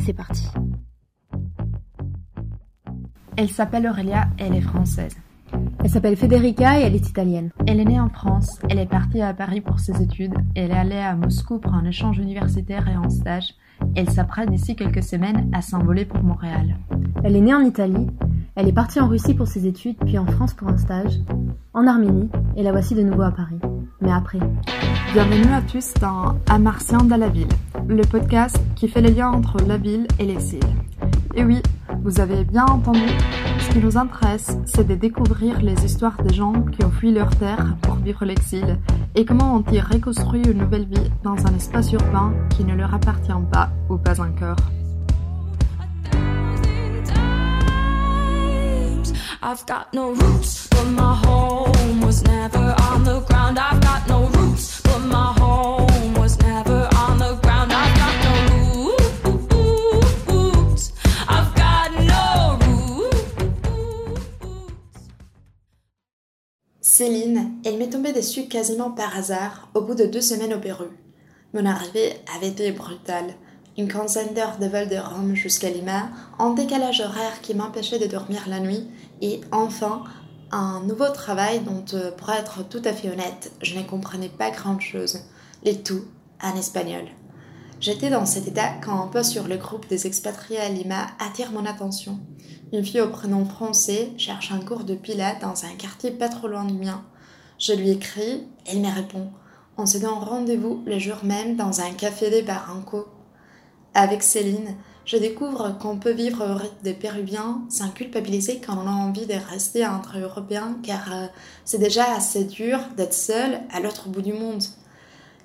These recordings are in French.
c'est parti. Elle s'appelle Aurélia et elle est française. Elle s'appelle Federica et elle est italienne. Elle est née en France, elle est partie à Paris pour ses études, elle est allée à Moscou pour un échange universitaire et en stage. Elle s'apprête d'ici quelques semaines à s'envoler pour Montréal. Elle est née en Italie, elle est partie en Russie pour ses études, puis en France pour un stage, en Arménie, et la voici de nouveau à Paris. Mais après. Bienvenue à tous dans Amartien dans la ville, le podcast qui fait les liens entre la ville et l'exil. Et oui, vous avez bien entendu, ce qui nous intéresse, c'est de découvrir les histoires des gens qui ont fui leur terre pour vivre l'exil et comment ont-ils reconstruit une nouvelle vie dans un espace urbain qui ne leur appartient pas ou pas encore. I've got no roots, but my home was never on the ground. I've got no roots, but my Céline, elle m'est tombée dessus quasiment par hasard au bout de deux semaines au Pérou. Mon arrivée avait été brutale. Une quinzaine d'heures de vol de Rome jusqu'à Lima, un décalage horaire qui m'empêchait de dormir la nuit et enfin, un nouveau travail dont, euh, pour être tout à fait honnête, je ne comprenais pas grand-chose. Les tout en espagnol. J'étais dans cet état quand un post sur le groupe des expatriés à Lima attire mon attention. Une fille au prénom français cherche un cours de pilates dans un quartier pas trop loin du mien. Je lui écris, elle me répond. On se donne rendez-vous le jour même dans un café des Barranco. Avec Céline, je découvre qu'on peut vivre au rythme des Péruviens sans culpabiliser quand on a envie de rester entre Européens, car euh, c'est déjà assez dur d'être seul à l'autre bout du monde.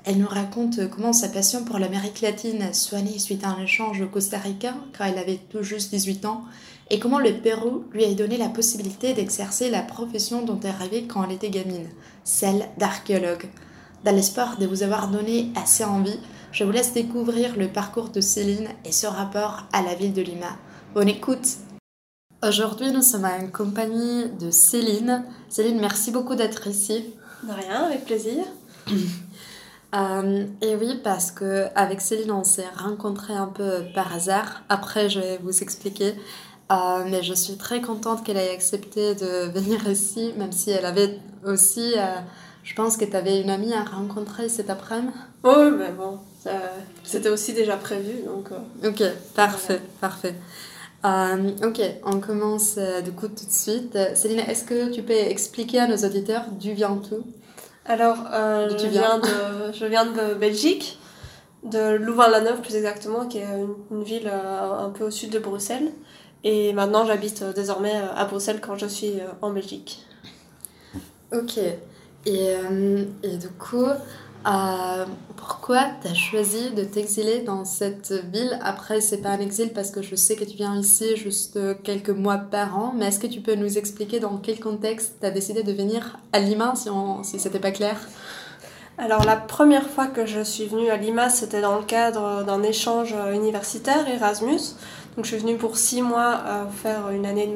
Elle nous raconte comment sa passion pour l'Amérique latine soit née suite à un échange au Costa Rica quand elle avait tout juste 18 ans, et comment le Pérou lui a donné la possibilité d'exercer la profession dont elle rêvait quand elle était gamine, celle d'archéologue. Dans l'espoir de vous avoir donné assez envie, je vous laisse découvrir le parcours de Céline et ce rapport à la ville de Lima. Bonne écoute Aujourd'hui, nous sommes en compagnie de Céline. Céline, merci beaucoup d'être ici. De rien, avec plaisir. Euh, et oui, parce que avec Céline, on s'est rencontrés un peu par hasard. Après, je vais vous expliquer. Euh, mais je suis très contente qu'elle ait accepté de venir ici, même si elle avait aussi, euh, je pense que tu avais une amie à rencontrer cet après-midi. Oui, mais bon, c'était aussi déjà prévu. Donc, ok, parfait, parfait. ok, on commence du coup tout de suite. Céline, est-ce que tu peux expliquer à nos auditeurs vient tout? Alors, je, viens de, je viens de Belgique, de Louvain-la-Neuve plus exactement, qui est une, une ville un peu au sud de Bruxelles. Et maintenant, j'habite euh, désormais euh, à Bruxelles quand je suis euh, en Belgique. Ok. Et, et du coup, pourquoi tu as choisi de t'exiler dans cette ville Après, c'est pas un exil parce que je sais que tu viens ici juste quelques mois par an, mais est-ce que tu peux nous expliquer dans quel contexte tu as décidé de venir à Lima si, on, si c'était pas clair? Alors la première fois que je suis venue à Lima, c'était dans le cadre d'un échange universitaire Erasmus. Donc je suis venue pour six mois euh, faire une année,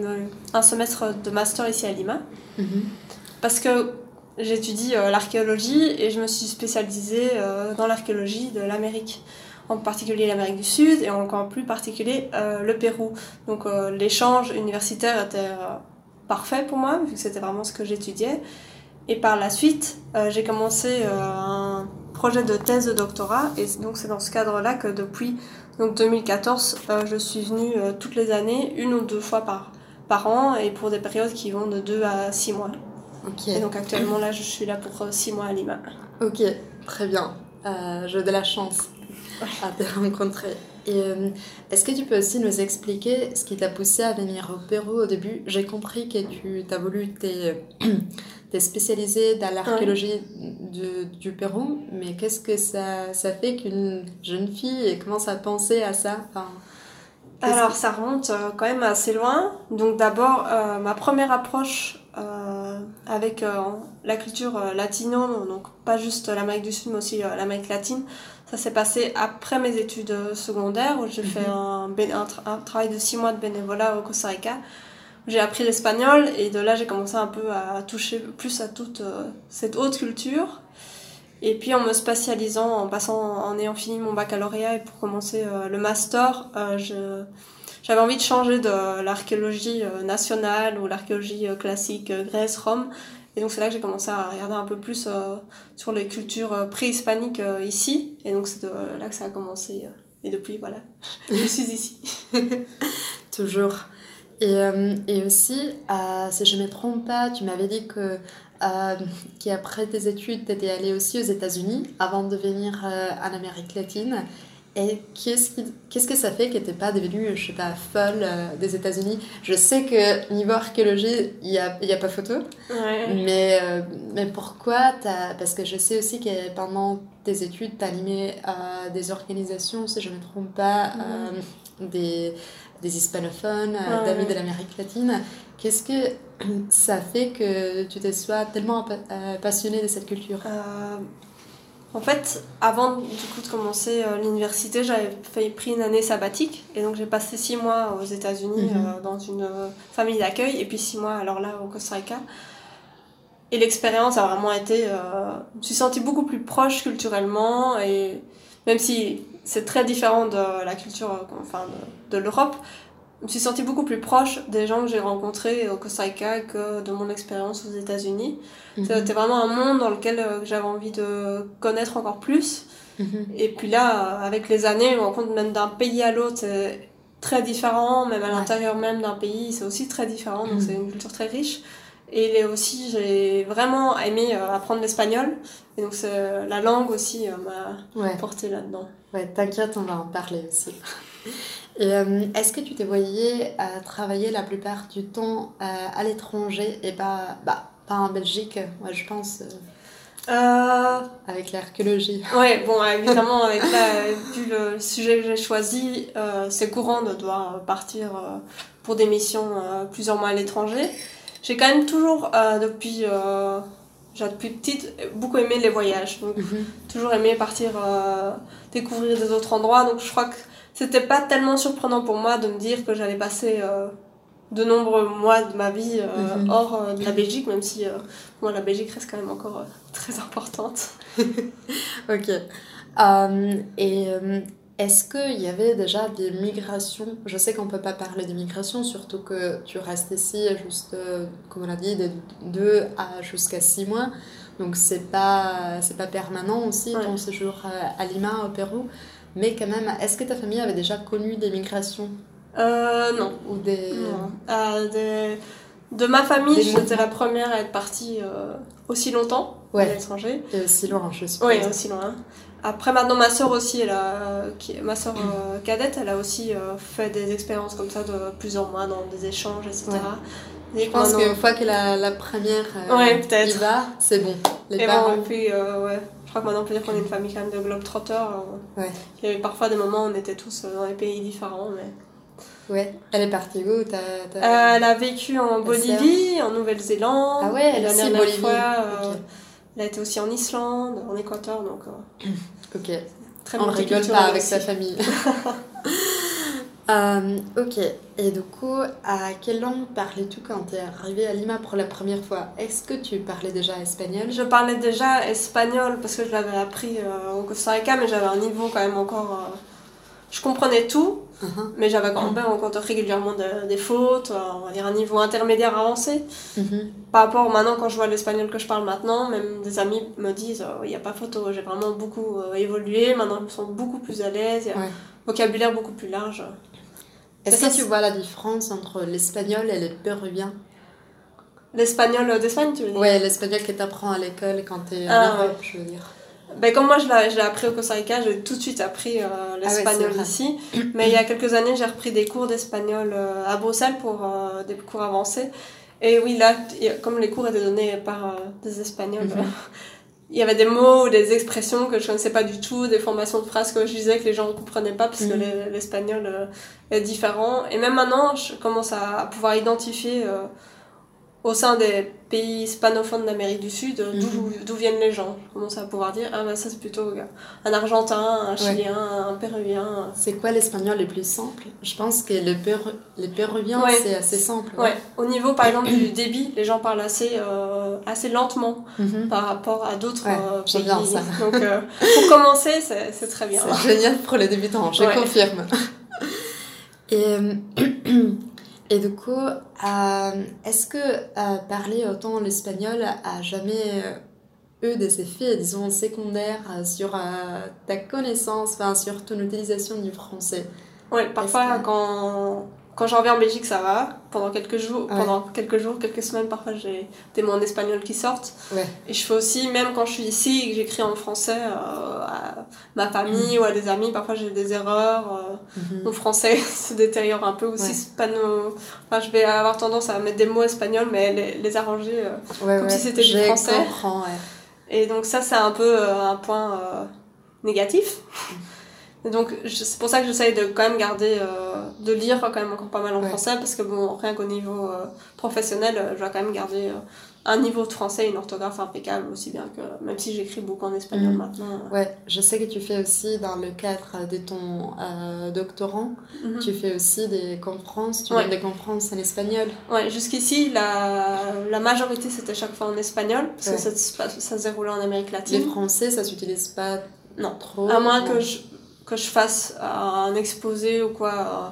un semestre de master ici à Lima. Mhm. Parce que j'étudie euh, l'archéologie et je me suis spécialisée euh, dans l'archéologie de l'Amérique. En particulier l'Amérique du Sud et encore plus particulier le Pérou. Donc l'échange universitaire était parfait pour moi, vu que c'était vraiment ce que j'étudiais. Et par la suite, j'ai commencé un projet de thèse de doctorat. Et donc c'est dans ce cadre-là que depuis donc 2014, euh, je suis venue euh, toutes les années, une ou deux fois par, par an, et pour des périodes qui vont de 2 à 6 mois. Et donc actuellement, là, je suis là pour 6 euh, mois à Lima. Ok, très bien. J'ai de la chance à te rencontrer. Et est-ce que tu peux aussi nous expliquer ce qui t'a poussé à venir au Pérou au début? J'ai compris que tu as voulu t'es spécialisé dans l'archéologie du, du, Pérou, mais qu'est-ce que ça, ça fait qu'une jeune fille commence à penser à ça? Enfin, Alors ça remonte euh, quand même assez loin. Donc d'abord, euh, ma première approche euh, avec la culture latino, donc pas juste l'Amérique du Sud, mais aussi l'Amérique latine, ça s'est passé après mes études secondaires où j'ai fait mhm. un, un, travail de six mois de bénévolat au Costa Rica j'ai appris l'espagnol et de là j'ai commencé un peu à toucher plus à toute euh, cette haute culture. Et puis en me spécialisant, en passant, en ayant fini mon baccalauréat et pour commencer le master, je j'avais envie de changer de l'archéologie nationale ou l'archéologie classique Grèce, Rome. Et donc c'est là que j'ai commencé à regarder un peu plus sur les cultures préhispaniques ici. Et donc c'est là que ça a commencé. Et depuis, voilà, je suis ici. Toujours. Et, euh, et aussi, euh, si je ne me trompe pas, tu m'avais dit que euh, qu'après tes études, tu étais allée aussi aux États-Unis avant de venir en Amérique latine. Et qu'est-ce, qu'est-ce que ça fait que tu pas devenue, je sais pas, folle des États-Unis? Je sais que niveau archéologie, il n'y a, y a pas photo. Mais, mais pourquoi Parce que je sais aussi que pendant tes études, tu as animé des organisations, si je ne me trompe pas, des, des hispanophones, euh, d'amis de l'Amérique latine. Qu'est-ce que ça fait que tu te sois tellement euh, passionnée de cette culture? Euh, En fait, avant du coup de commencer l'université, j'avais pris une année sabbatique et donc j'ai passé six mois aux États-Unis mhm. dans une famille d'accueil et puis six mois alors là au Costa Rica. Et l'expérience a vraiment été. je me suis sentie beaucoup plus proche culturellement et même si c'est très différent de la culture enfin, de, l'Europe. Je me suis sentie beaucoup plus proche des gens que j'ai rencontrés au Costa Rica que de mon expérience aux États-Unis. Mhm. C'était vraiment un monde dans lequel euh, j'avais envie de connaître encore plus. Mhm. Et puis là, avec les années, on rencontre même d'un pays à l'autre, c'est très différent, même à l'intérieur même d'un pays, c'est aussi très différent, donc mhm. c'est une culture très riche. Et aussi, j'ai vraiment aimé euh, apprendre l'espagnol. Et donc, la langue aussi euh, m'a porté là-dedans. Ouais, t'inquiète, on va en parler aussi. Et euh, est-ce que tu te voyais travailler la plupart du temps à l'étranger et pas, bah, pas en Belgique, moi je pense Avec l'archéologie? Oui, bon, évidemment, avec la, vu le sujet que j'ai choisi, c'est courant de devoir partir pour des missions plusieurs mois à l'étranger j'ai quand même toujours, euh, depuis, euh, depuis petite, beaucoup aimé les voyages. Donc, mhm. toujours aimé partir euh, découvrir des autres endroits. Donc, je crois que c'était pas tellement surprenant pour moi de me dire que j'allais passer de nombreux mois de ma vie mhm. hors de la Belgique, même si moi, la Belgique reste quand même encore très importante. ok. et est-ce qu'il y avait déjà des migrations? Je sais qu'on ne peut pas parler de migration, surtout que tu restes ici juste, euh, comme on l'a dit, de 2 à jusqu'à 6 mois. Donc c'est pas, pas permanent aussi ton séjour à Lima, au Pérou? Mais quand même, est-ce que ta famille avait déjà connu des migrations? Euh, Non. Ou des... Euh, de ma famille, j'étais la première à être partie euh, aussi longtemps à l'étranger. Et aussi loin, je suppose. Oui, aussi loin. Après, maintenant, ma soeur aussi, elle a, qui, ma soeur euh, cadette, elle a aussi euh, fait des expériences comme ça de plusieurs mois dans des échanges, etc. je pense qu'une fois que la, la première euh, y va, c'est bon. Les parents... puis, ouais. Je crois que maintenant on peut dire qu'on est une famille quand même de globetrotters. Ouais. Il y avait parfois des moments où on était tous dans des pays différents, mais... Ouais. Elle est partie où Elle a vécu en Bolivie, en Nouvelle-Zélande. Ah ouais, elle a aussi Bolivie. Elle a été aussi en Islande, en Équateur, donc. Euh, ok. Très On rigole pas avec sa famille. Euh, ok. Et du coup, à quelle langue parlais-tu quand tu es arrivé à Lima pour la première fois? Est-ce que tu parlais déjà espagnol? Je parlais déjà espagnol parce que je l'avais appris euh, au Costa Rica, mais j'avais un niveau quand même encore. je comprenais tout, Uh-huh. Mais j'avais quand même encore régulièrement des fautes, euh, on va dire un niveau intermédiaire avancé. Uh-huh. Par rapport maintenant, quand je vois l'espagnol que je parle maintenant, même des amis me disent oh, il n'y a pas photo, j'ai vraiment beaucoup euh, évolué, maintenant je me sens beaucoup plus à l'aise, il y a un vocabulaire beaucoup plus large. Est-ce que tu vois la différence entre l'espagnol et le péruvien L'espagnol d'Espagne, tu veux dire Oui, l'espagnol que tu apprends à l'école quand tu es en ah, Europe, je veux dire. Ben, comme moi je l'ai appris au Costa Rica, j'ai tout de suite appris euh, ah l'espagnol ici. Mais il y a quelques années, j'ai repris des cours d'espagnol euh, à Bruxelles pour euh, des cours avancés. Et oui, là, comme les cours étaient donnés par des Espagnols, mhm. il y avait des mots ou des expressions que je ne connaissais pas du tout, des formations de phrases que je disais que les gens ne comprenaient pas parce que mhm. l'espagnol est différent. Et même maintenant, je commence à pouvoir identifier au sein des pays hispanophones d'Amérique du Sud, d'où Mhm. d'où viennent les gens. Je commence à pouvoir dire, ah bah ça c'est plutôt un Argentin, un Chilien, un Péruvien. C'est quoi l'espagnol le plus simple? Je pense que le péru- les péruviens, Ouais. c'est assez simple. Ouais, au niveau par exemple du débit, les gens parlent assez, euh, assez lentement Mhm. par rapport à d'autres euh, pays. bien ça. Donc euh, pour commencer, c'est très bien. C'est génial pour les débutants, je confirme. Et, euh, et du coup, euh, est-ce que euh, parler autant l'espagnol a jamais euh, eu des effets, disons, secondaires sur euh, ta connaissance, enfin, sur ton utilisation du français. Ouais, parfois que- quand, quand je reviens en Belgique, ça va. Pendant quelques jours, Ouais. pendant quelques jours, quelques semaines, parfois j'ai des mots en espagnol qui sortent. Ouais. Et je fais aussi, même quand je suis ici et que j'écris en français euh, à ma famille ou à des amis, parfois j'ai des erreurs. euh, Mhm. mon français se détériore un peu aussi. Ouais. C'est pas nos- enfin, je vais avoir tendance à mettre des mots espagnols, mais les, les arranger. euh. Comme si c'était du français. comprends. Et donc ça, c'est un peu euh, un point négatif. Et donc c'est pour ça que j'essaye de quand même garder, euh, de lire quand même encore pas mal en Ouais. français, parce que bon, rien qu'au niveau euh, professionnel, euh, je dois quand même garder un niveau de français, une orthographe impeccable, aussi bien que, même si j'écris beaucoup en espagnol Mhm. maintenant. Ouais, je sais que tu fais aussi dans le cadre de ton euh, doctorant, Mhm. tu fais aussi des conférences, tu Ouais. donnes des conférences en espagnol. Ouais, jusqu'ici, la, la majorité c'était chaque fois en espagnol, parce Ouais. que ça, ça se déroulait en Amérique Les latine. français, ça s'utilise pas Non. trop. À moins que je, que je fasse euh, un exposé ou quoi euh,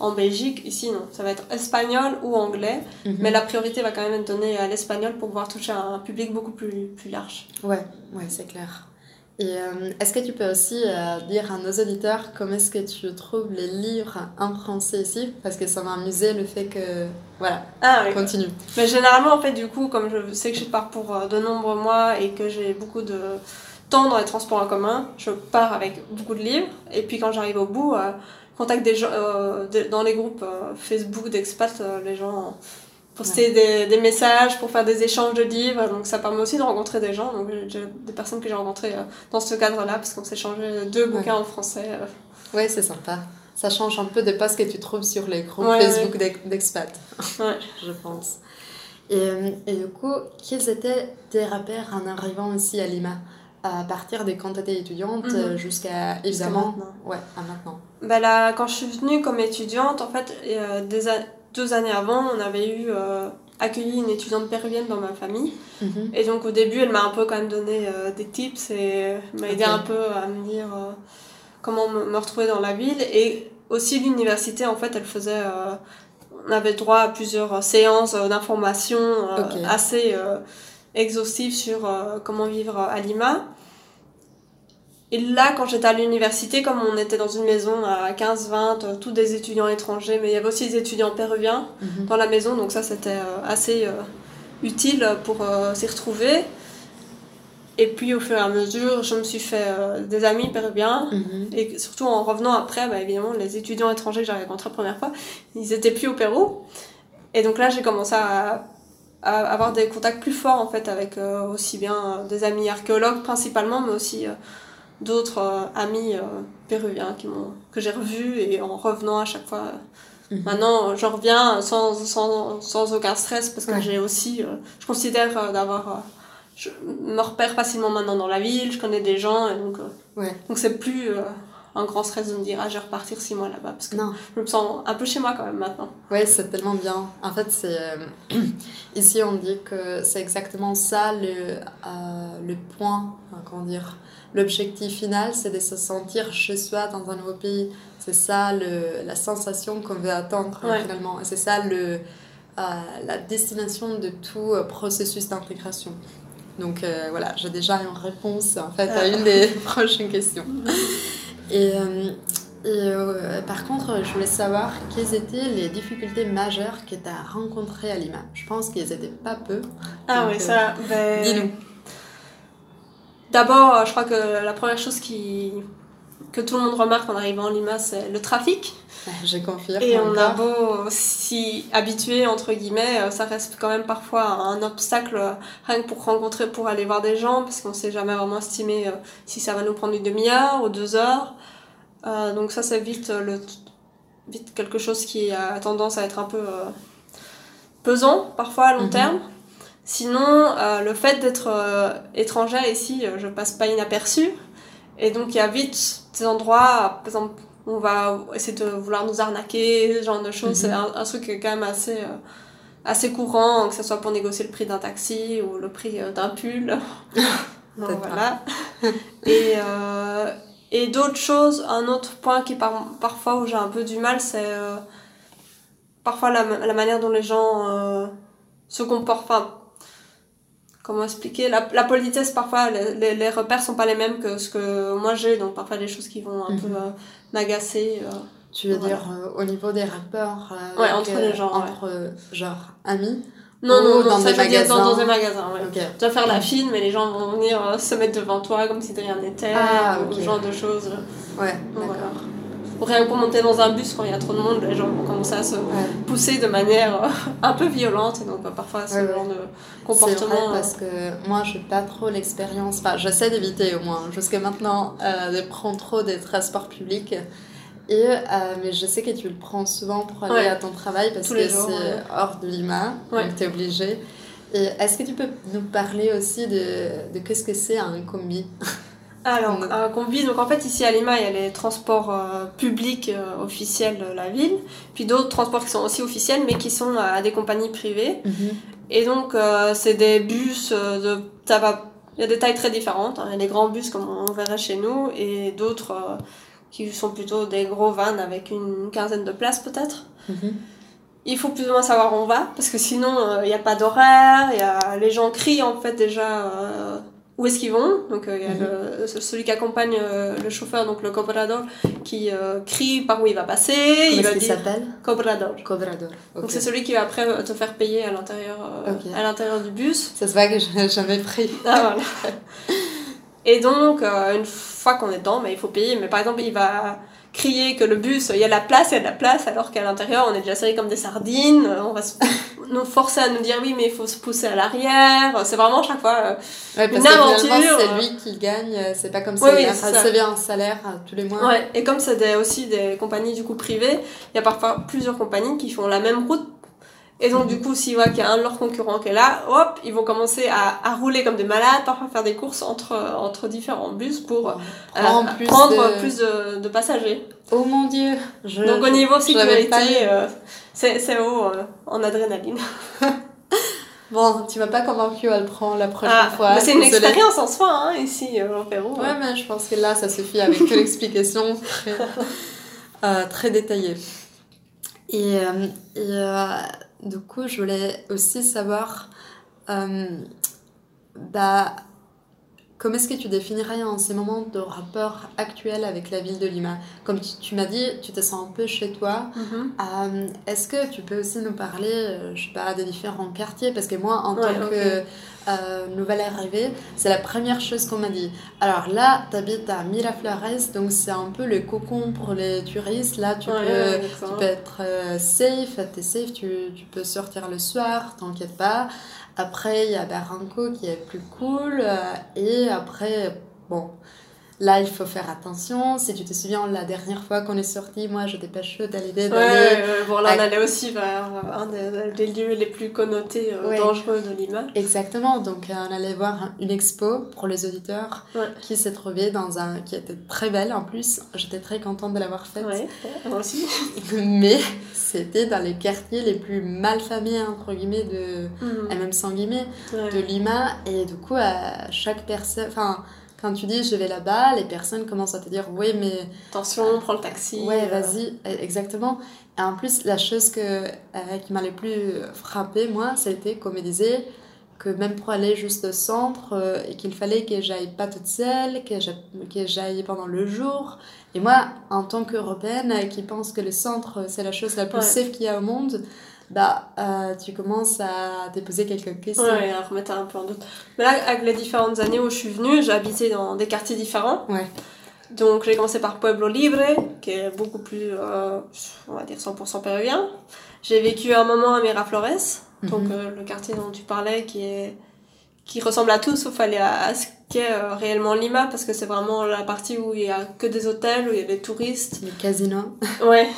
en Belgique, ici non, ça va être espagnol ou anglais, Mhm. mais la priorité va quand même être donnée à l'espagnol pour pouvoir toucher un public beaucoup plus, plus large. Ouais, ouais, c'est clair. Et euh, est-ce que tu peux aussi euh, dire à nos auditeurs comment est-ce que tu trouves les livres en français ici? Parce que ça m'a amusé le fait que... Voilà, Ah oui. continue. Mais généralement, en fait, du coup, comme je sais que je pars pour de nombreux mois et que j'ai beaucoup de temps dans les transports en commun, je pars avec beaucoup de livres. Et puis quand j'arrive au bout, euh, je contacte des gens euh, de- dans les groupes euh, Facebook d'expats, euh, les gens poster des, des messages pour faire des échanges de livres. Donc ça permet aussi de rencontrer des gens. Donc des personnes que j'ai rencontrées dans ce cadre-là parce qu'on s'est échangé deux bouquins en français. Ouais, c'est sympa. Ça change un peu des posts que tu trouves sur les groupes Ouais, Facebook d'ex- d'expats, Ouais. je pense. Et, et du coup, quels étaient tes repères en arrivant ici à Lima? À partir des quand tu étais étudiante Mhm. euh, jusqu'à, évidemment, maintenant. ouais, à maintenant. Bah là, quand je suis venue comme étudiante, en fait, euh, des deux années avant, on avait eu euh, accueilli une étudiante péruvienne dans ma famille. Mhm. Et donc au début, elle m'a un peu quand même donné euh, des tips et m'a aidé un peu à me dire euh, comment me, retrouver dans la ville. Et aussi l'université, en fait, elle faisait... euh, on avait droit à plusieurs euh, séances euh, d'information euh, assez euh, exhaustives sur euh, comment vivre à Lima. Et là, quand j'étais à l'université, comme on était dans une maison à 15-20, euh, tous des étudiants étrangers, mais il y avait aussi des étudiants péruviens Mhm. dans la maison, donc ça c'était euh, assez euh, utile pour euh, s'y retrouver. Et puis au fur et à mesure, je me suis fait euh, des amis péruviens. Mhm. Et surtout en revenant après, bah, évidemment, les étudiants étrangers que j'avais rencontrés la première fois, ils étaient plus au Pérou. Et donc là, j'ai commencé à avoir des contacts plus forts en fait avec euh, aussi bien euh, des amis archéologues principalement, mais aussi euh, d'autres amis péruviens qui m'ont que j'ai revus et en revenant à chaque fois. Mhm. Maintenant, je reviens sans, sans, sans aucun stress parce que Ouais. j'ai aussi, euh, je considère euh, d'avoir, euh, je me repère facilement maintenant dans la ville, je connais des gens et donc, Ouais. donc c'est plus un grand stress de me dire ah je vais repartir six mois là-bas parce que Non. je me sens un peu chez moi quand même maintenant. Ouais, c'est tellement bien. En fait, c'est euh, ici on dit que c'est exactement ça le euh, le point, enfin, comment dire, l'objectif final, c'est de se sentir chez soi dans un nouveau pays. C'est ça le la sensation qu'on veut atteindre euh, Ouais. finalement. C'est ça le euh, la destination de tout euh, processus d'intégration. Donc euh, voilà, j'ai déjà une réponse en fait à une des prochaines questions. Et, euh, et, euh, par contre, je voulais savoir quelles étaient les difficultés majeures que tu as rencontrées à Lima. Je pense qu'elles n'étaient pas peu. Ah oui, euh, ça. ben, Dis-nous. D'abord, je crois que la première chose qui que tout le monde remarque en arrivant en Lima, c'est le trafic. Je confirme. Et on a beau s'y habituer, entre guillemets, euh, ça reste quand même parfois un obstacle euh, rien que pour rencontrer, pour aller voir des gens, parce qu'on sait jamais vraiment estimer euh, si ça va nous prendre une demi-heure ou deux heures. Euh, donc ça, c'est vite, le, vite quelque chose qui a tendance à être un peu euh, pesant parfois à long Mhm. terme. Sinon, euh, le fait d'être étrangère ici, je passe pas inaperçu. Et donc, il y a vite des endroits, par exemple, où on va essayer de vouloir nous arnaquer, ce genre de choses. Mhm. C'est un, un truc qui est quand même assez, euh, assez courant, que ce soit pour négocier le prix d'un taxi ou le prix euh, d'un pull. Donc, voilà. et euh, et d'autres choses, un autre point qui par, parfois où j'ai un peu du mal, c'est parfois la, la manière dont les gens se comportent. Enfin, comment expliquer la, la politesse, parfois, les, les, les repères sont pas les mêmes que ce que moi j'ai, donc parfois des choses qui vont un Mhm. peu euh, m'agacer. euh. Tu veux Voilà. dire euh, au niveau des rapports Ouais, entre les gens. Entre, genre, amis? Non, Ou non, non, dans ça des je dire dans, magasins? dans des magasins, ouais. Tu vas faire la file, mais les gens vont venir se mettre devant toi comme si de rien n'était, Ah, ou ce genre de choses. Ouais, d'accord. voilà. Rien monter dans un bus quand il y a trop de monde, les gens vont commencer à se pousser de manière euh, un peu violente, et donc euh, parfois ce genre de comportement. vrai euh, parce que moi, je pas trop l'expérience. Enfin, j'essaie d'éviter au moins jusqu'à maintenant euh, de prendre trop des transports publics. Et, euh, mais je sais que tu le prends souvent pour aller Ouais. à ton travail parce que c'est ouais. hors de Lima, Ouais. donc tu es obligé. Et est-ce que tu peux nous parler aussi de, de qu'est-ce que c'est un combi Alors, un combi, donc en fait ici à Lima, il y a les transports euh, publics euh, officiels de la ville, puis d'autres transports qui sont aussi officiels, mais qui sont à des compagnies privées. Et donc, euh, c'est des bus euh, de. Ça va. Il y a des tailles très différentes. hein. Il y a des grands bus comme on verrait chez nous, et d'autres euh, qui sont plutôt des gros vans avec une quinzaine de places peut-être. Il faut plus ou moins savoir où on va, parce que sinon, euh, il n'y a pas d'horaire, il y a... les gens crient en fait déjà euh, où est-ce qu'ils vont. Donc, euh, il y a le- ce- celui qui accompagne euh, le chauffeur, donc le cobrador, qui euh, crie par où il va passer. Comment il va dire s'appelle? Cobrador. Cobrador. Donc c'est celui qui va après te faire payer à l'intérieur euh, Ok. à l'intérieur du bus. Ça se voit que je n'ai jamais pris. Ah, voilà. Et donc euh, une fois qu'on est dedans, mais il faut payer. Mais par exemple, il va crier que le bus, il y a de la place, il y a de la place, alors qu'à l'intérieur, on est déjà serré comme des sardines. Euh, On va se- nous forcer à nous dire oui, mais il faut se pousser à l'arrière. C'est vraiment chaque fois. euh, Ouais, parce Une aventure, c'est euh. lui qui gagne. C'est pas comme si oui, il ça. recevait un salaire tous les mois. Ouais. Et comme c'est aussi des compagnies du coup privées, il y a parfois plusieurs compagnies qui font la même route. Et donc, du coup, s'ils voient qu'il y a un de leurs concurrents qui est là, hop, ils vont commencer à, à rouler comme des malades, parfois faire des courses entre, entre différents bus pour euh, plus prendre de- plus de, de passagers. Oh mon dieu. Je, donc, au niveau sécurité, euh, c'est haut euh, en adrénaline. Bon, tu m'as pas convaincu à le prendre la prochaine Ah, fois. mais c'est une expérience en soi, hein, ici, euh, au Pérou. Ouais, mais je pense que là, ça suffit avec l'explication très, euh, très détaillée. Et, et, euh, du coup, je voulais aussi savoir, euh, bah, comment est-ce que tu définirais en ces moments de rapport actuel avec la ville de Lima? Comme tu, tu m'as dit, tu te sens un peu chez toi. Mhm. Euh, Est-ce que tu peux aussi nous parler, euh, je sais pas, des différents quartiers? Parce que moi, en Ouais, tant que euh, nouvelle arrivée, c'est la première chose qu'on m'a dit. Alors là, tu habites à Miraflores, donc c'est un peu le cocon pour les touristes. Là, tu Ouais, peux, ouais, tu peux être euh, safe, t'es safe, tu, tu peux sortir le soir, t'inquiète pas. Après, il y a Barranco qui est plus cool. euh, et après, bon, là, il faut faire attention. Si tu te souviens, la dernière fois qu'on est sorti, moi, j'étais pas chaude à l'idée d'aller ouais, ouais, bon, là, on à- allait aussi vers euh, un des, lieux les plus connotés, euh, Ouais. dangereux de Lima. Exactement, donc euh, on allait voir une expo pour les auditeurs Ouais. qui s'est trouvée dans un... qui était très belle en plus, j'étais très contente de l'avoir faite, Ouais, moi aussi. mais c'était dans les quartiers les plus mal famés, entre guillemets, de... Mhm. et même sans guillemets, de Lima, et du coup, à chaque personne... Enfin, quand tu dis je vais là-bas, les personnes commencent à te dire oui, mais Attention, prends le taxi. Ouais, euh, vas-y, euh, exactement. Et en plus, la chose que, euh, qui m'a le plus frappé, moi, c'était qu'on me disait que même pour aller juste au centre, euh, et qu'il fallait que j'aille pas toute seule, que j'a- que j'aille pendant le jour. Et moi, en tant qu'Européenne euh, qui pense que le centre, c'est la chose la plus Ouais. safe qu'il y a au monde, bah, euh, tu commences à te poser quelques questions. Ouais, à remettre un peu en doute. Mais là, avec les différentes années où je suis venue, j'ai habité dans des quartiers différents. Ouais. Donc, j'ai commencé par Pueblo Libre, qui est beaucoup plus, euh, on va dire, 100% péruvien. J'ai vécu un moment à Miraflores, donc Mhm. euh, le quartier dont tu parlais, qui est qui ressemble à tout, sauf à, ce qu'est euh, réellement Lima, parce que c'est vraiment la partie où il y a que des hôtels, où il y a des touristes. Le casino. Ouais.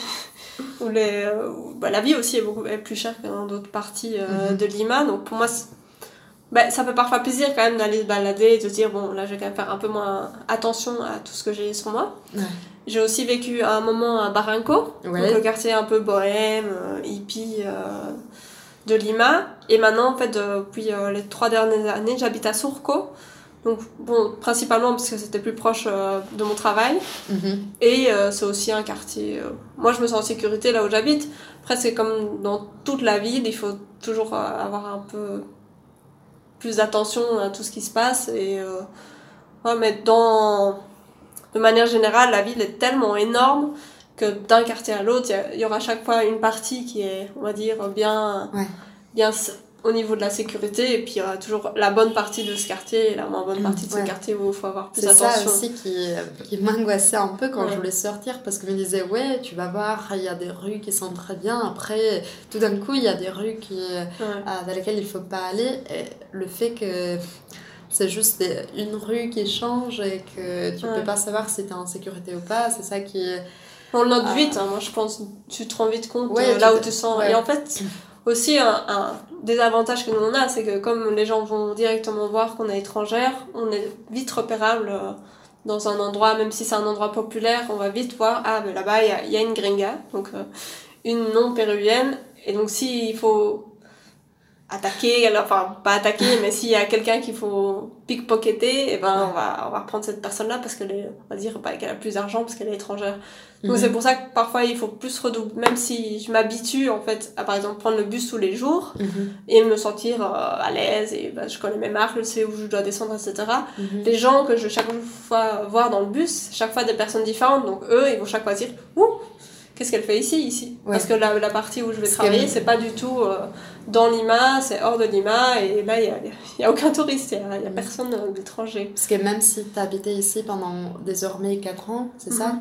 Où, les, où, bah, la vie aussi est beaucoup est plus chère que dans d'autres parties euh, Mhm. de Lima. Donc pour moi, bah, ça fait parfois plaisir quand même d'aller se balader et de se dire, bon, là je vais quand même faire un peu moins attention à tout ce que j'ai sur moi. Ouais. J'ai aussi vécu un moment à Barranco, Ouais. donc le quartier un peu bohème, euh, hippie euh, de Lima. Et maintenant, en fait, depuis euh, les trois dernières années, j'habite à Surco. Donc, bon, principalement parce que c'était plus proche euh, de mon travail. Mhm. Et euh, c'est aussi un quartier. euh, moi, je me sens en sécurité là où j'habite. Après, c'est comme dans toute la ville, il faut toujours avoir un peu plus d'attention à tout ce qui se passe. Et ouais, mais dans, de manière générale, la ville est tellement énorme que d'un quartier à l'autre, il y aura à chaque fois une partie qui est, on va dire, bien, Ouais. bien au niveau de la sécurité. Et puis, il y aura toujours la bonne partie de ce quartier et la moins bonne partie de ce Ouais. quartier où il faut avoir plus C'est ça attention. aussi qui, qui m'angoissait un peu quand Ouais. je voulais sortir parce que je me disais ouais tu vas voir il y a des rues qui sont très bien après tout d'un coup il y a des rues qui, Ouais. ah, dans lesquelles il faut pas aller et le fait que c'est juste une rue qui change et que tu Ouais. peux pas savoir si tu es en sécurité ou pas c'est ça qui On le note Ah. vite, hein, moi je pense. Tu te rends vite compte Ouais, euh, là où te- tu sens. ouais. Et en fait, aussi un, un désavantage que nous on a, c'est que comme les gens vont directement voir qu'on est étrangère, on est vite repérable euh, dans un endroit, même si c'est un endroit populaire, on va vite voir, ah mais là-bas il y y a une gringa, donc euh, une non péruvienne. Et donc s'il faut attaquer, enfin pas attaquer, mais s'il y a quelqu'un qu'il faut pickpocketer, et ben on va, on va reprendre cette personne-là parce qu'elle est, on va dire, pas qu'elle a plus d'argent parce qu'elle est étrangère. Donc Mhm. c'est pour ça que parfois il faut plus redoubler, même si je m'habitue en fait à par exemple prendre le bus tous les jours Mhm. et me sentir euh, à l'aise et bah, je connais mes marques, je sais où je dois descendre, etc. Mhm. Les gens que je chaque fois voir dans le bus, chaque fois des personnes différentes, donc eux ils vont chaque fois dire Ouh, qu'est-ce qu'elle fait ici ici? Ouais. Parce que la, la partie où je vais travailler, c'est pas du tout euh, dans Lima, c'est hors de Lima et là il y a, a aucun touriste, il y a, Mhm. personne euh, d'étranger. Parce que même si tu habitais ici pendant désormais 4 ans, c'est ça, Mhm.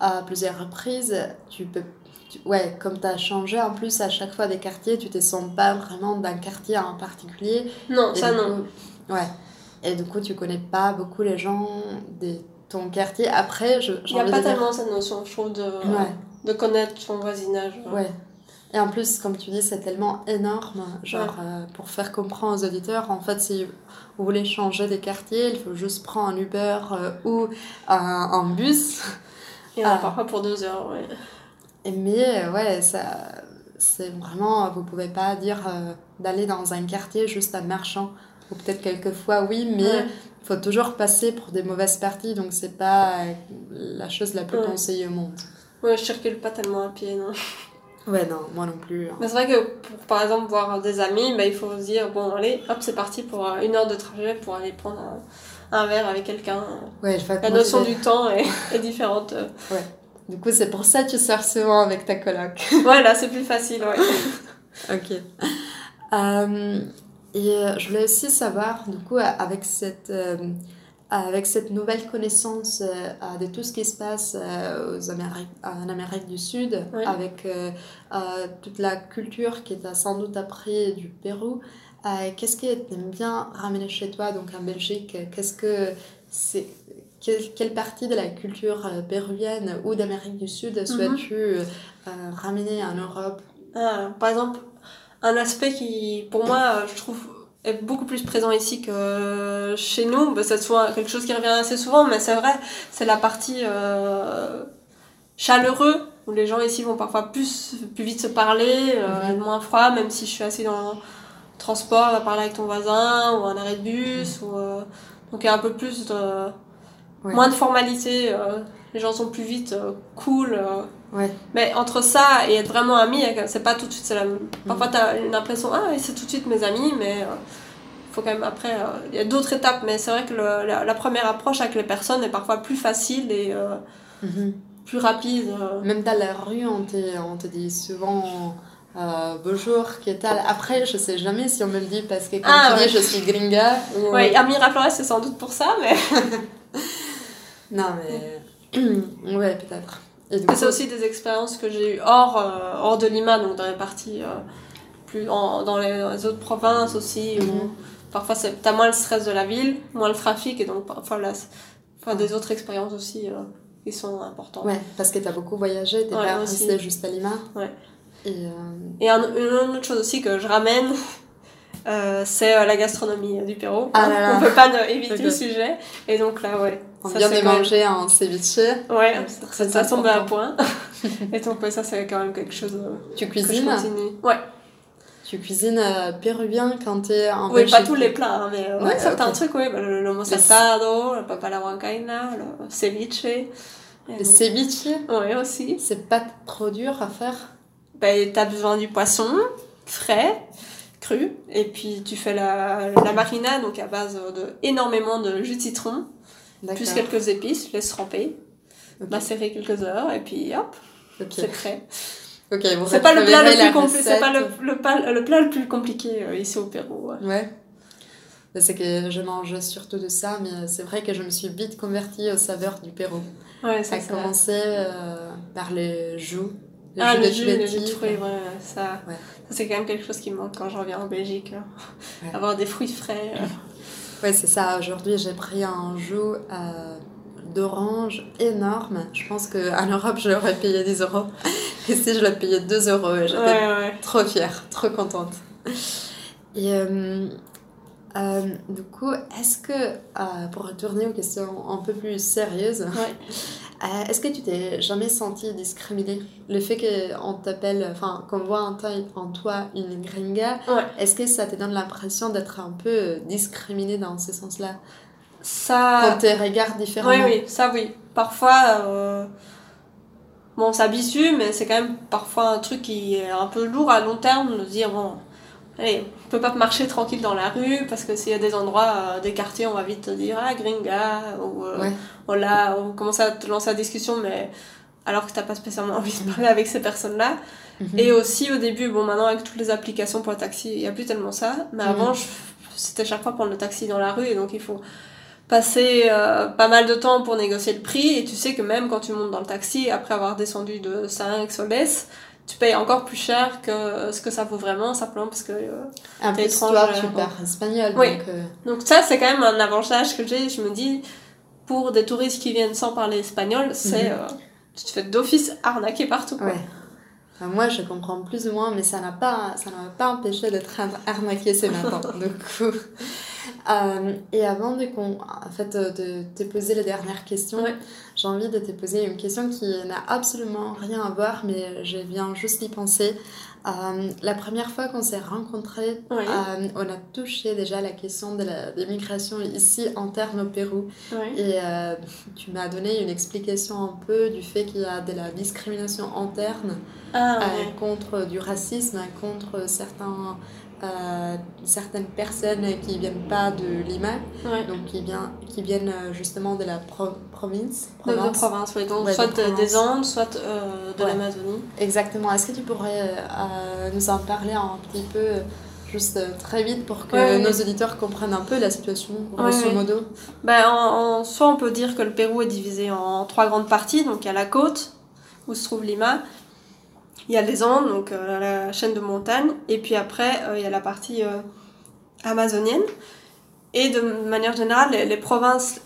à plusieurs reprises, tu peux. tu- ouais, comme tu as changé en plus à chaque fois des quartiers, tu te sens pas vraiment d'un quartier en particulier. Non, Et ça non. coup- ouais. Et du coup, tu connais pas beaucoup les gens de ton quartier. Après, je, Il n'y a pas dire- tellement cette notion, je trouve, de, Ouais, de connaître son voisinage. ouais. Et en plus, comme tu dis, c'est tellement énorme. Genre, euh, pour faire comprendre aux auditeurs, en fait, si vous voulez changer des quartiers, il faut juste prendre un Uber euh, ou un, un bus. Il y en a parfois pour deux heures, ouais. Et Mais ouais, ça, c'est vraiment, vous pouvez pas dire euh, d'aller dans un quartier juste en marchant. Ou peut-être quelquefois oui, mais Ouais. il faut toujours passer pour des mauvaises parties, donc c'est pas la chose la plus Ouais. conseillée au monde. Ouais, je circule pas tellement à pied, non. Ouais, non, moi non plus. hein. Mais c'est vrai que pour, par exemple, voir des amis, bah, il faut se dire, bon, allez, hop, c'est parti pour euh, une heure de trajet pour aller prendre un, un verre avec quelqu'un. Ouais, je La notion du temps est, est différente. euh. Du coup, c'est pour ça que tu sors souvent avec ta coloc. Ouais, là, c'est plus facile, ouais. Ok. Euh, et euh, je voulais aussi savoir, du coup, avec cette, euh, avec cette nouvelle connaissance euh, euh, de tout ce qui se passe euh, aux en Amérique du Sud, Oui. avec euh, euh, toute la culture qui t'a sans doute appris du Pérou, euh, qu'est-ce que tu aimes bien ramener chez toi, donc en Belgique? Qu'est-ce que c'est quelle, quelle partie de la culture euh, péruvienne ou d'Amérique du Sud souhaites-tu euh, euh, ramener en Europe? Par exemple, un aspect qui, pour moi, euh, je trouve est beaucoup plus présent ici que chez nous. Bah, c'est souvent quelque chose qui revient assez souvent, mais c'est vrai, c'est la partie euh, chaleureux, où les gens ici vont parfois plus, plus vite se parler, euh, Mhm. être moins froid, même si je suis assis dans le transport, on va parler avec ton voisin, ou un arrêt de bus, ou, euh, donc il y a un peu plus de... Ouais. Moins de formalité, euh, les gens sont plus vite euh, cool. euh, Ouais. mais entre ça et être vraiment ami, c'est pas tout de suite la même. Parfois, t'as une impression, ah, oui, c'est tout de suite mes amis, mais euh, faut quand même après. euh, Il y a d'autres étapes, mais c'est vrai que le- la, la première approche avec les personnes est parfois plus facile et euh, Mhm. plus rapide. euh. Même dans la rue, on te, on te dit souvent euh, bonjour, qu'est-ce que Après, je sais jamais si on me le dit parce que quand Ah, tu ouais. dis je suis gringa. ou- Ouais, à Miraflores, c'est sans doute pour ça, mais Non, mais. ouais, peut-être. Et c'est coup- aussi des expériences que j'ai eues hors, euh, hors de Lima, donc dans les parties euh, plus en- dans les, dans les autres provinces aussi. où Mhm. parfois, c'est- t'as moins le stress de la ville, moins le trafic, et donc parfois, là, enfin, des autres expériences aussi. euh. qui sont importants. Ouais, parce que tu as beaucoup voyagé, t'es Ouais, pas resté juste à Lima. Ouais. Et Et un- une autre chose aussi que je ramène, c'est la gastronomie du Pérou. Ah là là. On peut pas éviter le sujet. Et donc là, ouais. On ça, vient de quand même- manger un ceviche. Ouais, Très ça tombe à important. point. Et donc, ouais, ça, c'est quand même quelque chose euh, Tu que cuisines? Ouais. Tu cuisines euh, péruvien quand t'es en Oui, pas tous les plats, hein, mais euh, Ouais, ouais, certains trucs, oui. Bah, le lomo saltado, le papa la huancaina, le ceviche. Le donc- ceviche, Ouais, aussi. c'est pas trop dur à faire? Ben, t'as besoin du poisson frais, cru, et puis tu fais la, la marinade, donc à base de énormément de jus de citron. Plus quelques épices, je laisse tremper, Ok. macérer quelques heures, et puis hop, Ok. c'est prêt. C'est pas le plat le plus compliqué, c'est pas le, le, plat, le plat le plus compliqué euh, ici au Pérou. ouais. C'est que je mange surtout de ça, mais c'est vrai que je me suis vite convertie aux saveurs du Pérou. Ouais, Ça a commencé euh, par les joues. Les Ah, jus le de jus, le jus de fruits, ouais, ça, Ouais. ça c'est quand même quelque chose qui me manque quand je reviens en Belgique. Ouais. Avoir des fruits frais. Ouais, c'est ça. Aujourd'hui, j'ai pris un jus euh, d'orange énorme. Je pense qu'en Europe, je l'aurais payé 10 euros. Ici, je l'ai payé 2 euros et j'étais Ouais, ouais. trop fière, trop contente. Et euh, euh, du coup, est-ce que, euh, pour retourner aux questions un peu plus sérieuses, Ouais. euh, est-ce que tu t'es jamais senti discriminée? Le fait qu'on t'appelle, enfin, qu'on voit en toi, en toi une gringa, Ouais. est-ce que ça te donne l'impression d'être un peu discriminée dans ce sens-là? Ça. Qu'on te regarde différemment? Oui, oui, ça oui. Parfois, bon, on s'habitue, mais c'est quand même parfois un truc qui est un peu lourd à long terme de dire, bon, allez, on peut pas marcher tranquille dans la rue parce que s'il y a des endroits, euh, des quartiers, on va vite te dire, ah, gringa, ou euh, Ouais. voilà, on commence à te lancer la discussion, mais alors que t'as pas spécialement envie de parler avec ces personnes-là. Mhm. Et aussi au début, bon, maintenant avec toutes les applications pour le taxi, il y a plus tellement ça, mais Mhm. avant, je- c'était chaque fois prendre le taxi dans la rue, et donc il faut passer euh, pas mal de temps pour négocier le prix et tu sais que même quand tu montes dans le taxi après avoir descendu de 5 soles tu payes encore plus cher que ce que ça vaut vraiment simplement parce que euh, t'es toi, étrangère, tu parles espagnol, Oui. donc... euh, donc ça c'est quand même un avantage que j'ai je me dis pour des touristes qui viennent sans parler espagnol c'est Mhm. euh, tu te fais d'office arnaquer partout quoi. Ouais. Enfin, moi, je comprends plus ou moins, mais ça n'a pas, ça pas empêché d'être ar- arnaquée ce matin. coup. Euh, et avant de, en fait, euh, de te poser les dernières questions, Ouais. j'ai envie de te poser une question qui n'a absolument rien à voir, mais je viens juste y penser. Euh, la première fois qu'on s'est rencontrés, euh, on a touché déjà la question de migrations ici interne au Pérou. Ouais. Et euh, tu m'as donné une explication un peu du fait qu'il y a de la discrimination interne Ah, ouais. contre du racisme, contre certains, euh, certaines personnes qui viennent pas de Lima, Ouais. donc qui, vient, qui viennent euh, justement de la pro- province. De, de province. province, oui. Donc, Ouais, soit de- province. des Andes, soit euh, de Ouais. l'Amazonie. Exactement. Est-ce que tu pourrais euh, nous en parler un petit peu, euh, juste euh, très vite, pour que nos auditeurs comprennent un peu la situation, grosso modo? Ben, en, en soi, on peut dire que le Pérou est divisé en trois grandes parties. Donc, il y a la côte, où se trouve Lima. Il y a les Andes, donc euh, la chaîne de montagnes. Et puis après, euh, il y a la partie euh, amazonienne. Et de manière générale, les, les provinces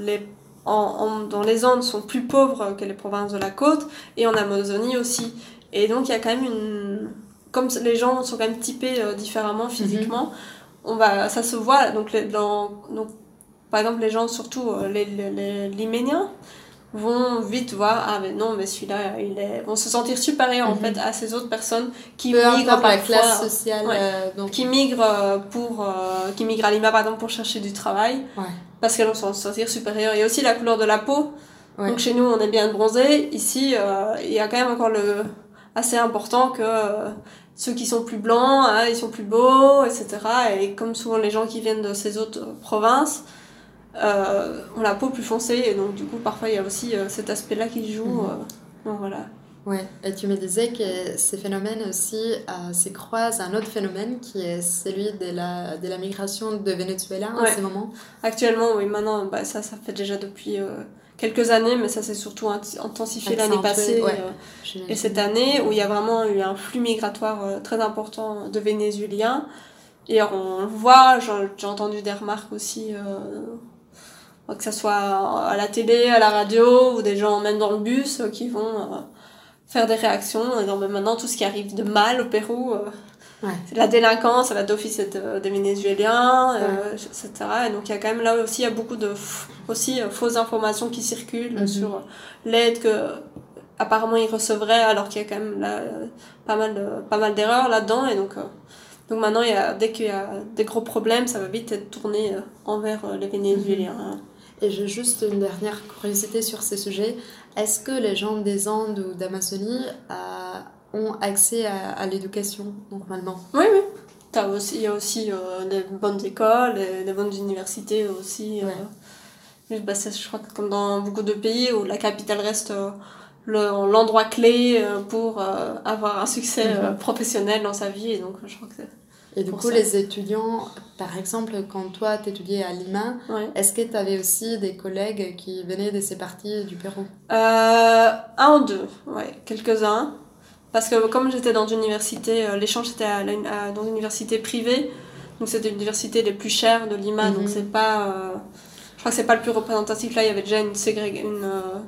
les, en, en- dans les Andes sont plus pauvres que les provinces de la côte. Et en Amazonie aussi. Et donc, il y a quand même une... Comme les gens sont quand même typés différemment physiquement, on va, ça se voit. Donc, les- dans, donc, par exemple, les gens, surtout les, les Liméniens, vont vite voir ah mais non mais celui-là il est vont se sentir supérieurs en Mhm. fait à ces autres personnes qui Peu migrent importe la parfois classe sociale. Ouais. euh, donc, qui migrent pour euh, qui migrent à Lima par exemple pour chercher du travail Ouais. parce qu'elles vont se sentir supérieures il y a aussi la couleur de la peau Ouais. donc chez nous on est bien bronzé ici euh, il y a quand même encore le assez important que euh, ceux qui sont plus blancs hein, ils sont plus beaux etc et comme souvent les gens qui viennent de ces autres euh, provinces euh, ont la peau plus foncée et donc du coup parfois il y a aussi euh, cet aspect là qui joue euh, donc voilà Ouais, et tu me disais que ces phénomènes aussi euh, se croisent à un autre phénomène qui est celui de la, de la migration de Venezuela en Ouais. ce moment. Actuellement, oui, maintenant, bah, ça, ça fait déjà depuis euh, quelques années, mais ça s'est surtout int- intensifié l'année passée ouais. euh, et cette année, où il y a vraiment eu un flux migratoire euh, très important de Vénézuéliens. Et on le voit, j'ai entendu des remarques aussi euh, que ce soit à la télé, à la radio, ou des gens même dans le bus qui vont faire des réactions. Et donc, maintenant, tout ce qui arrive de mal au Pérou, Ouais. c'est la délinquance, la d'office de- des Vénézuéliens, euh, etc. Et donc il y a quand même là aussi il y a beaucoup de aussi euh, fausses informations qui circulent Mhm. sur l'aide que apparemment ils recevraient alors qu'il y a quand même là euh, pas mal de, pas mal d'erreurs là-dedans et donc euh, donc maintenant il y a dès qu'il y a des gros problèmes ça va vite être tourné euh, envers euh, les Vénézuéliens. Et j'ai juste une dernière curiosité sur ces sujets. Est-ce que les gens des Andes ou d'Amazonie euh, ont accès à, à l'éducation normalement? Oui oui. T'as aussi, il y a aussi euh, des bonnes écoles, et des bonnes universités aussi. euh. Ouais. Bah, je crois que comme dans beaucoup de pays où la capitale reste euh, le- l'endroit clé pour avoir un succès euh, professionnel dans sa vie. Et donc, je crois que. Et du coup, ça. les étudiants, par exemple, quand toi t'étudiais à Lima, Ouais. est-ce que tu avais aussi des collègues qui venaient de ces parties du Pérou? Euh, un ou deux, ouais, quelques-uns. Parce que comme j'étais dans une université, euh, l'échange était à la- à- dans une université privée, donc c'était l'université les plus chères de Lima, Mhm. donc c'est pas... euh, je crois que c'est pas le plus représentatif, là il y avait déjà une, ségrég- une euh,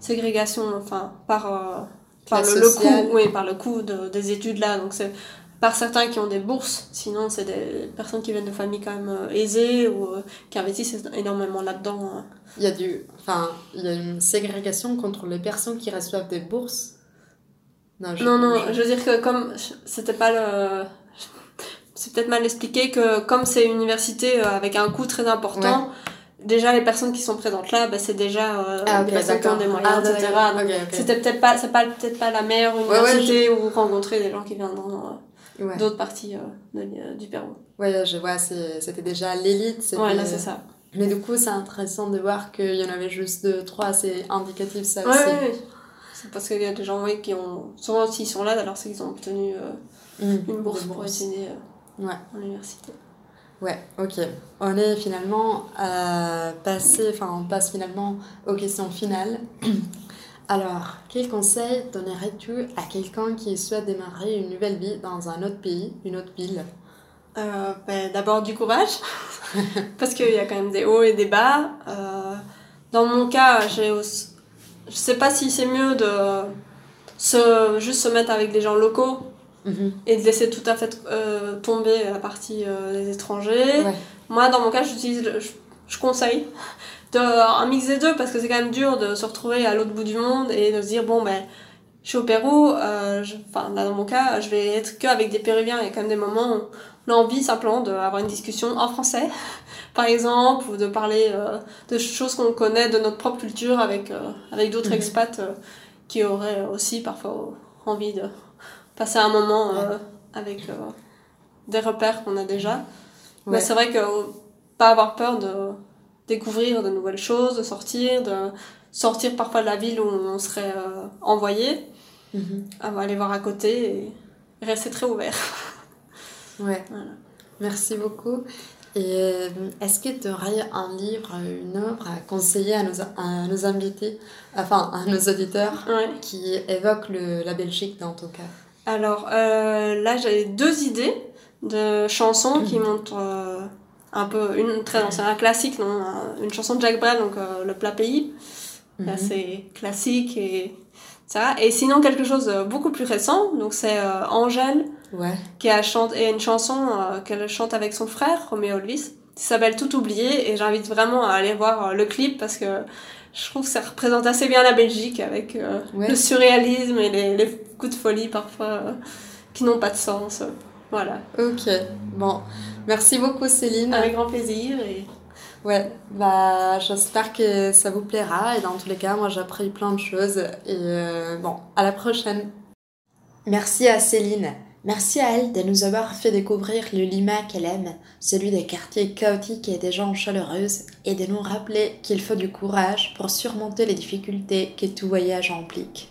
ségrégation, enfin, par, par le, coût, oui, par le coût de- des études là, donc c'est par certains qui ont des bourses, sinon c'est des personnes qui viennent de familles quand même euh, aisées ou euh, qui investissent énormément là-dedans. hein. Il y a du, enfin, il y a une ségrégation contre les personnes qui reçoivent des bourses. je- Non, non, je- je veux dire que comme c'était pas le. C'est peut-être mal expliqué que comme c'est une université euh, avec un coût très important, déjà les personnes qui sont présentes là, bah, c'est déjà euh, Ah, ok, des personnes qui ont des moyens, Ah, etc. Ok, ok. C'était peut-être pas, c'est pas, peut-être pas la meilleure ouais, université où rencontrer des gens qui viendront euh, Ouais, d'autres parties euh, de l'île- du Pérou. ouais je vois, c'était déjà l'élite. Ouais, là c'est ça. Mais du coup, c'est intéressant de voir qu'il y en avait juste deux, trois, c'est indicatif ça Ouais, aussi. ouais, ouais. C'est parce qu'il y a des gens oui, qui ont. Souvent, s'ils sont là, alors c'est qu'ils ont obtenu euh, Mmh, une bourse pour étudier euh, Ouais. à l'université. Ouais, ok. On est finalement euh, passé, enfin on passe finalement aux questions finales. Alors, quel conseil donnerais-tu à quelqu'un qui souhaite démarrer une nouvelle vie dans un autre pays, une autre ville? Euh, ben, D'abord du courage, parce qu'il y a quand même des hauts et des bas. Euh, dans mon cas, j'ai aussi... je sais pas si c'est mieux de se, juste se mettre avec des gens locaux et de laisser tout à fait euh, tomber la partie des étrangers. Ouais. Moi, dans mon cas, j'utilise, je, je conseille un mix des deux parce que c'est quand même dur de se retrouver à l'autre bout du monde et de se dire bon ben je suis au Pérou, euh, je- enfin là dans mon cas, je vais être que avec des Péruviens. Il y a quand même des moments où on a envie simplement d'avoir une discussion en français, par exemple, ou de parler euh, de choses qu'on connaît de notre propre culture avec, euh, avec d'autres Mhm. expats qui auraient aussi parfois envie de passer un moment avec des repères qu'on a déjà. Mais c'est vrai que pas avoir peur de découvrir de nouvelles choses, de sortir, de sortir parfois de la ville où on serait euh, envoyé, Mhm. à aller voir à côté et rester très ouvert. Ouais. Voilà. Merci beaucoup. Et euh, est-ce que tu aurais un livre, une œuvre à conseiller à nos, à nos invités, enfin à nos auditeurs, Ouais. qui évoque le, la Belgique dans ton cas? Alors euh, là, j'ai deux idées de chansons qui montrent euh, un peu une très ancienne, un classique, non, un- une chanson de Jacques Brel, donc euh, le plat pays, Mhm. assez classique et ça. Et sinon quelque chose de beaucoup plus récent, donc c'est euh, Angèle Ouais. qui a chanté une chanson euh, qu'elle chante avec son frère Roméo Elvis qui s'appelle Tout oublié et j'invite vraiment à aller voir euh, le clip parce que je trouve que ça représente assez bien la Belgique avec euh, Ouais. le surréalisme et les, les coups de folie parfois euh, qui n'ont pas de sens. Voilà, Ok. Bon. Merci beaucoup Céline. avec grand plaisir et Ouais, bah j'espère que ça vous plaira et dans tous les cas, moi j'ai appris plein de choses et euh, bon, à la prochaine. Merci à Céline. Merci à elle de nous avoir fait découvrir le Lima qu'elle aime, celui des quartiers chaotiques et des gens chaleureuses, et de nous rappeler qu'il faut du courage pour surmonter les difficultés que tout voyage implique.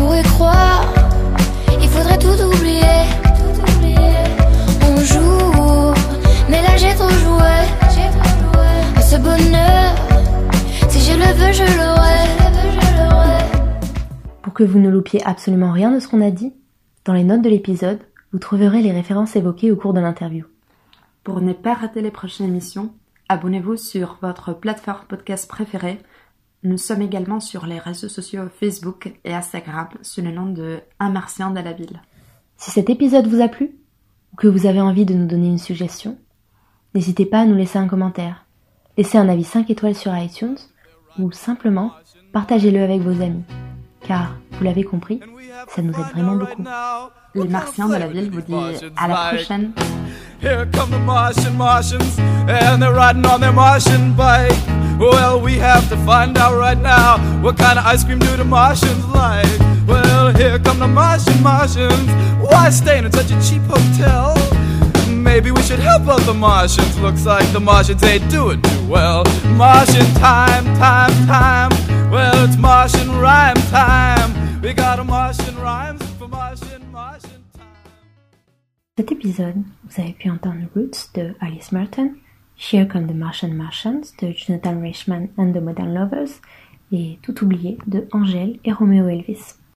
Pour y croire, il faudrait tout oublier. On joue, mais là j'ai trop joué. Ce bonheur, si je le veux, je l'aurai. Pour que vous ne loupiez absolument rien de ce qu'on a dit, dans les notes de l'épisode, vous trouverez les références évoquées au cours de l'interview. Pour ne pas rater les prochaines émissions, abonnez-vous sur votre plateforme podcast préférée. Nous sommes également sur les réseaux sociaux Facebook et Instagram sous le nom de Un Martien de la ville. Si cet épisode vous a plu, ou que vous avez envie de nous donner une suggestion, n'hésitez pas à nous laisser un commentaire, laissez un avis 5 étoiles sur iTunes, ou simplement partagez-le avec vos amis. Car, vous l'avez compris, ça nous aide vraiment beaucoup. Les Martiens de la ville vous disent à la prochaine. Well, we have to find out right now what kind of ice cream do the Martians like. Well, here come the Martian Martians. Why staying in such a cheap hotel? Maybe we should help out the Martians. Looks like the Martians ain't doing too well. Martian time, time, time. Well, it's Martian rhyme time. We got a Martian rhymes for Martian, Martian time. Cet épisode, vous avez pu entendre Roots de Alice Merton, Here Come the Martian Martians de Jonathan Richman and the Modern Lovers, et Tout oublié de Angèle et Romeo Elvis.